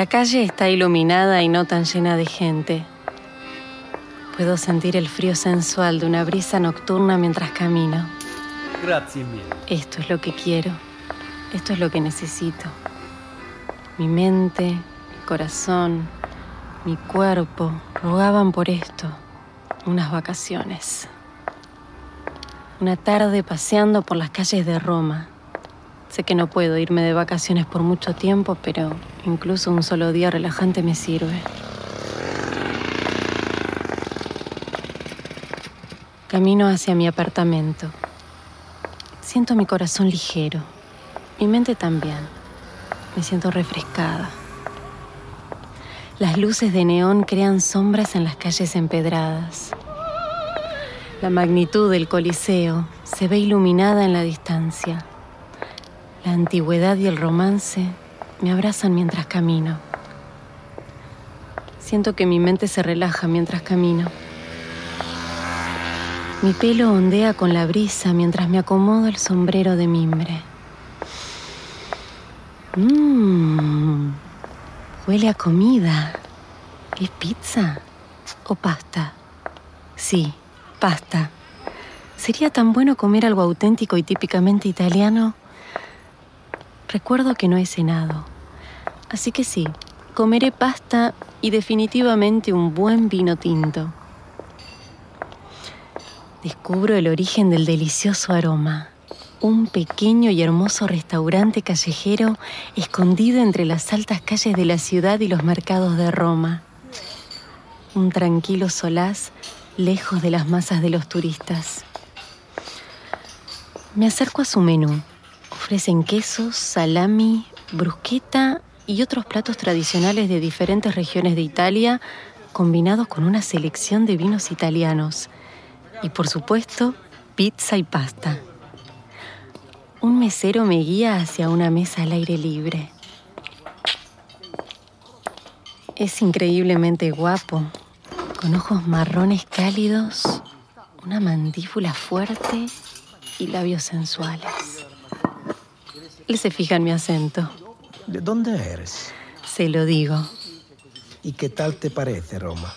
La calle está iluminada y no tan llena de gente. Puedo sentir el frío sensual de una brisa nocturna mientras camino. Mille. Esto es lo que quiero. Esto es lo que necesito. Mi mente, mi corazón, mi cuerpo rogaban por esto. Unas vacaciones. Una tarde paseando por las calles de Roma. Sé que no puedo irme de vacaciones por mucho tiempo, pero incluso un solo día relajante me sirve. Camino hacia mi apartamento. Siento mi corazón ligero, mi mente también. Me siento refrescada. Las luces de neón crean sombras en las calles empedradas. La magnitud del Coliseo se ve iluminada en la distancia. La antigüedad y el romance me abrazan mientras camino. Siento que mi mente se relaja mientras camino. Mi pelo ondea con la brisa mientras me acomodo el sombrero de mimbre. Mmm, huele a comida. ¿Es pizza o pasta? Sí, pasta. ¿Sería tan bueno comer algo auténtico y típicamente italiano? Recuerdo que no he cenado. Así que sí, comeré pasta y definitivamente un buen vino tinto. Descubro el origen del delicioso aroma. Un pequeño y hermoso restaurante callejero escondido entre las altas calles de la ciudad y los mercados de Roma. Un tranquilo solaz lejos de las masas de los turistas. Me acerco a su menú. Ofrecen quesos, salami, brusqueta y otros platos tradicionales de diferentes regiones de Italia, combinados con una selección de vinos italianos. Y por supuesto, pizza y pasta. Un mesero me guía hacia una mesa al aire libre. Es increíblemente guapo, con ojos marrones cálidos, una mandíbula fuerte y labios sensuales. Él se fija en mi acento. ¿De dónde eres? Se lo digo. ¿Y qué tal te parece Roma?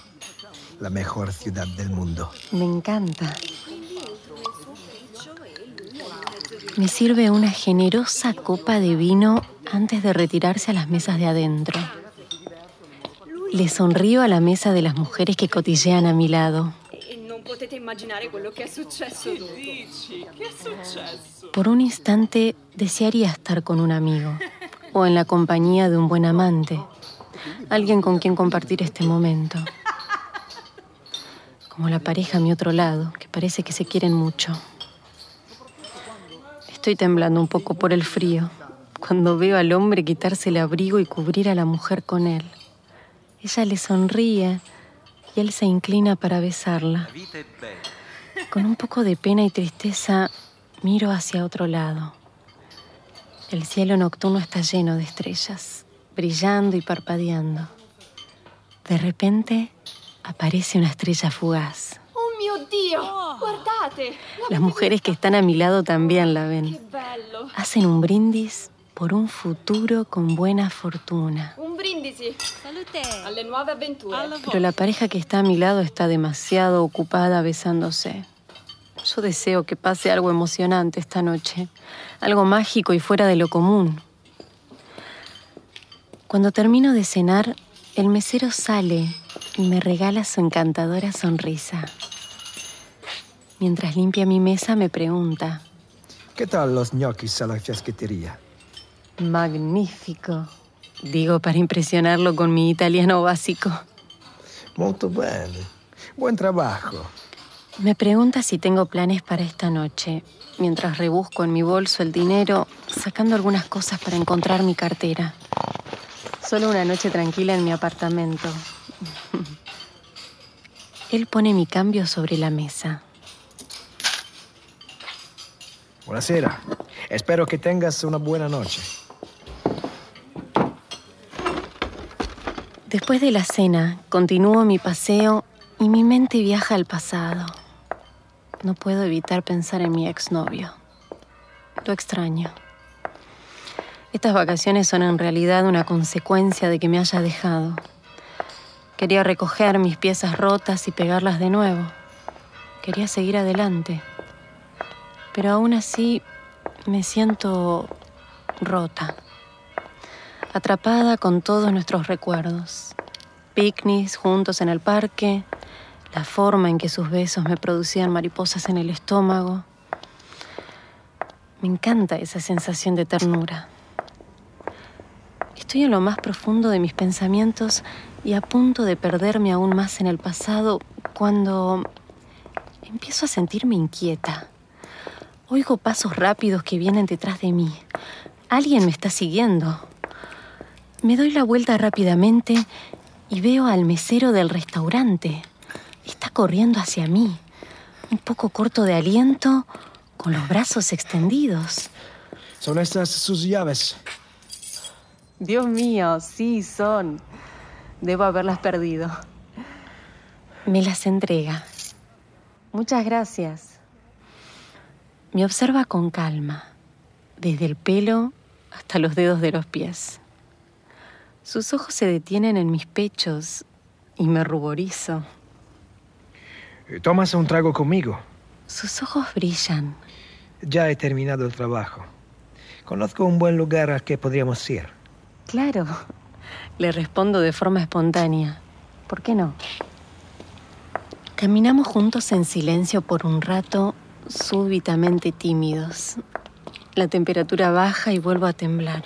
La mejor ciudad del mundo. Me encanta. Me sirve una generosa copa de vino antes de retirarse a las mesas de adentro. Le sonrío a la mesa de las mujeres que cotillean a mi lado. Por un instante desearía estar con un amigo o en la compañía de un buen amante, alguien con quien compartir este momento. Como la pareja a mi otro lado, que parece que se quieren mucho. Estoy temblando un poco por el frío cuando veo al hombre quitarse el abrigo y cubrir a la mujer con él. Ella le sonríe y él se inclina para besarla. Con un poco de pena y tristeza miro hacia otro lado. El cielo nocturno está lleno de estrellas, brillando y parpadeando. De repente aparece una estrella fugaz. Oh mio Dio! Guardate! Las mujeres que están a mi lado también la ven. Che bello! Hacen un brindis por un futuro con buena fortuna. Un brindisi Salute! alle nuove avventure. Pero la pareja que está a mi lado está demasiado ocupada besándose. Yo deseo que pase algo emocionante esta noche, algo mágico y fuera de lo común. Cuando termino de cenar, el mesero sale y me regala su encantadora sonrisa. Mientras limpia mi mesa me pregunta, ¿Qué tal los ñoquis a la fiasquetería? magnífico, digo para impresionarlo con mi italiano básico. Molto bene. Buen trabajo. Me pregunta si tengo planes para esta noche, mientras rebusco en mi bolso el dinero, sacando algunas cosas para encontrar mi cartera. Solo una noche tranquila en mi apartamento. Él pone mi cambio sobre la mesa. Buonasera. Espero que tengas una buena noche. Después de la cena, continúo mi paseo y mi mente viaja al pasado. No puedo evitar pensar en mi exnovio. Lo extraño. Estas vacaciones son en realidad una consecuencia de que me haya dejado. Quería recoger mis piezas rotas y pegarlas de nuevo. Quería seguir adelante. Pero aún así me siento rota. Atrapada con todos nuestros recuerdos. Picnics juntos en el parque, la forma en que sus besos me producían mariposas en el estómago. Me encanta esa sensación de ternura. Estoy en lo más profundo de mis pensamientos y a punto de perderme aún más en el pasado cuando empiezo a sentirme inquieta. Oigo pasos rápidos que vienen detrás de mí. Alguien me está siguiendo. Me doy la vuelta rápidamente y veo al mesero del restaurante. Está corriendo hacia mí, un poco corto de aliento, con los brazos extendidos. ¿Son estas sus llaves? Dios mío, sí son. Debo haberlas perdido. Me las entrega. Muchas gracias. Me observa con calma, desde el pelo hasta los dedos de los pies. Sus ojos se detienen en mis pechos y me ruborizo. ¿Tomas un trago conmigo? Sus ojos brillan. Ya he terminado el trabajo. Conozco un buen lugar al que podríamos ir. Claro, le respondo de forma espontánea. ¿Por qué no? Caminamos juntos en silencio por un rato, súbitamente tímidos. La temperatura baja y vuelvo a temblar.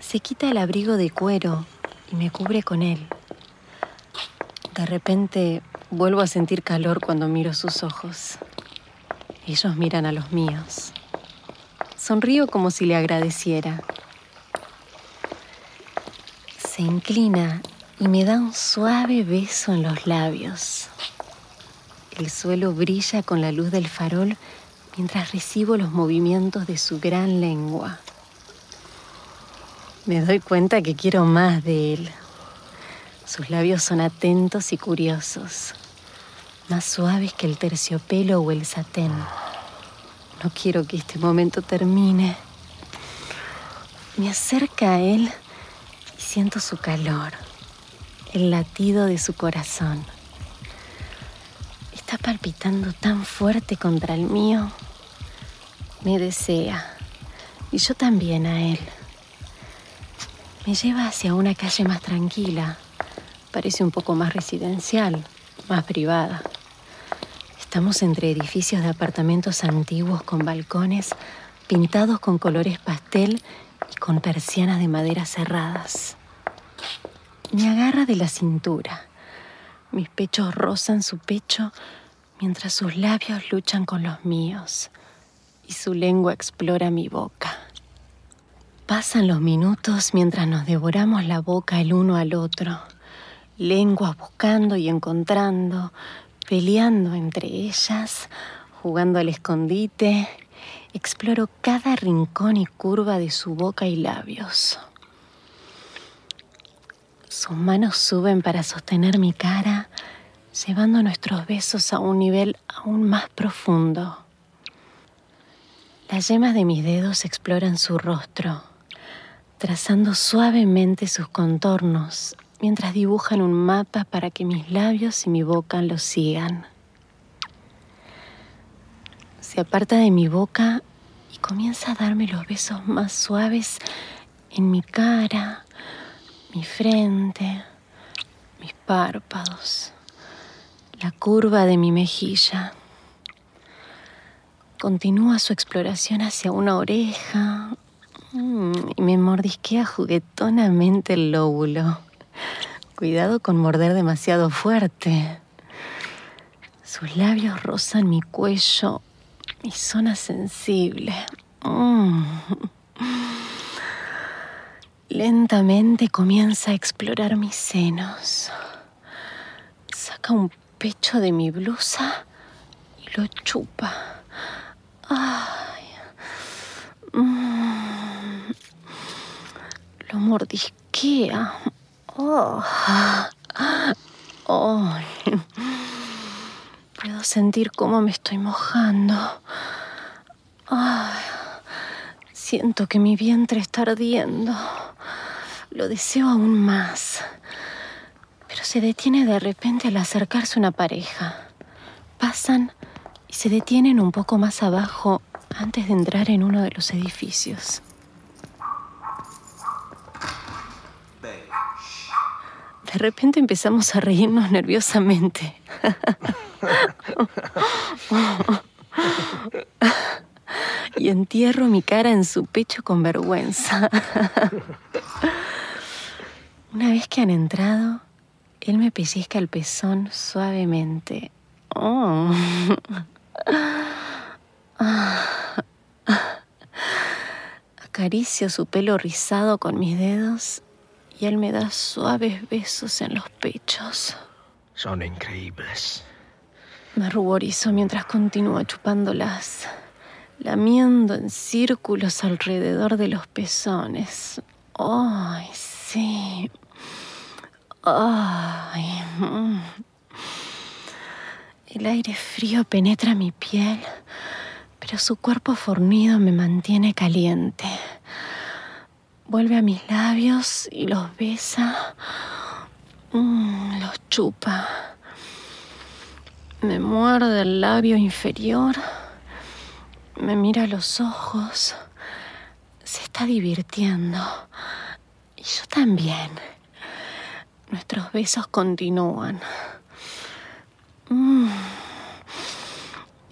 Se quita el abrigo de cuero y me cubre con él. De repente vuelvo a sentir calor cuando miro sus ojos. Ellos miran a los míos. Sonrío como si le agradeciera. Se inclina y me da un suave beso en los labios. El suelo brilla con la luz del farol mientras recibo los movimientos de su gran lengua. Me doy cuenta que quiero más de él. Sus labios son atentos y curiosos, más suaves que el terciopelo o el satén. No quiero que este momento termine. Me acerca a él y siento su calor, el latido de su corazón. Está palpitando tan fuerte contra el mío. Me desea y yo también a él. Me lleva hacia una calle más tranquila. Parece un poco más residencial, más privada. Estamos entre edificios de apartamentos antiguos con balcones pintados con colores pastel y con persianas de madera cerradas. Me agarra de la cintura. Mis pechos rozan su pecho mientras sus labios luchan con los míos y su lengua explora mi boca. Pasan los minutos mientras nos devoramos la boca el uno al otro, lenguas buscando y encontrando, peleando entre ellas, jugando al escondite. Exploro cada rincón y curva de su boca y labios. Sus manos suben para sostener mi cara, llevando nuestros besos a un nivel aún más profundo. Las yemas de mis dedos exploran su rostro trazando suavemente sus contornos mientras dibujan un mapa para que mis labios y mi boca lo sigan. Se aparta de mi boca y comienza a darme los besos más suaves en mi cara, mi frente, mis párpados, la curva de mi mejilla. Continúa su exploración hacia una oreja, Mm, y me mordisquea juguetonamente el lóbulo. Cuidado con morder demasiado fuerte. Sus labios rozan mi cuello, mi zona sensible. Mm. Lentamente comienza a explorar mis senos. Saca un pecho de mi blusa y lo chupa. Mm lo mordisquea. Oh. Oh. Puedo sentir cómo me estoy mojando. Siento que mi vientre está ardiendo. Lo deseo aún más. Pero se detiene de repente al acercarse una pareja. Pasan y se detienen un poco más abajo antes de entrar en uno de los edificios. De repente empezamos a reírnos nerviosamente. y entierro mi cara en su pecho con vergüenza. Una vez que han entrado, él me pellizca el pezón suavemente. Acaricio su pelo rizado con mis dedos y él me da suaves besos en los pechos. Son increíbles. Me ruborizo mientras continúo chupándolas, lamiendo en círculos alrededor de los pezones. ¡Ay, sí! ¡Ay! El aire frío penetra mi piel, pero su cuerpo fornido me mantiene caliente. Vuelve a mis labios y los besa, mm, los chupa. Me muerde el labio inferior, me mira a los ojos, se está divirtiendo. Y yo también. Nuestros besos continúan. Mm.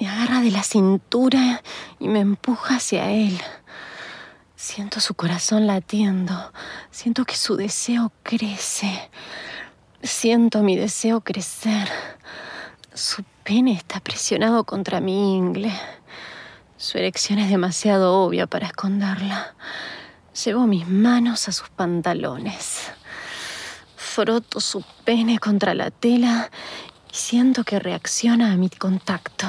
Me agarra de la cintura y me empuja hacia él. Siento su corazón latiendo. Siento que su deseo crece. Siento mi deseo crecer. Su pene está presionado contra mi ingle. Su erección es demasiado obvia para esconderla. Llevo mis manos a sus pantalones. Froto su pene contra la tela y siento que reacciona a mi contacto.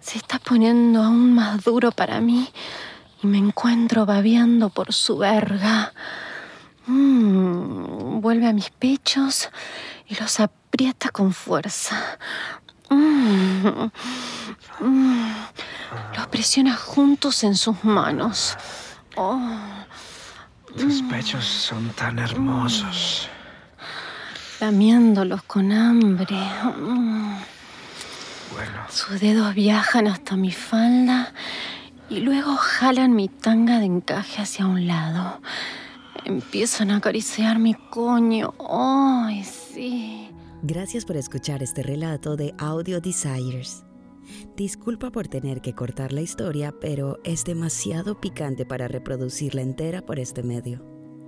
Se está poniendo aún más duro para mí y me encuentro babeando por su verga. Mm, vuelve a mis pechos y los aprieta con fuerza. Mm, mm, los presiona juntos en sus manos. Oh. Tus pechos son tan hermosos lamiéndolos con hambre. Bueno. Sus dedos viajan hasta mi falda y luego jalan mi tanga de encaje hacia un lado. Empiezan a acariciar mi coño. ¡Ay, sí! Gracias por escuchar este relato de Audio Desires. Disculpa por tener que cortar la historia, pero es demasiado picante para reproducirla entera por este medio.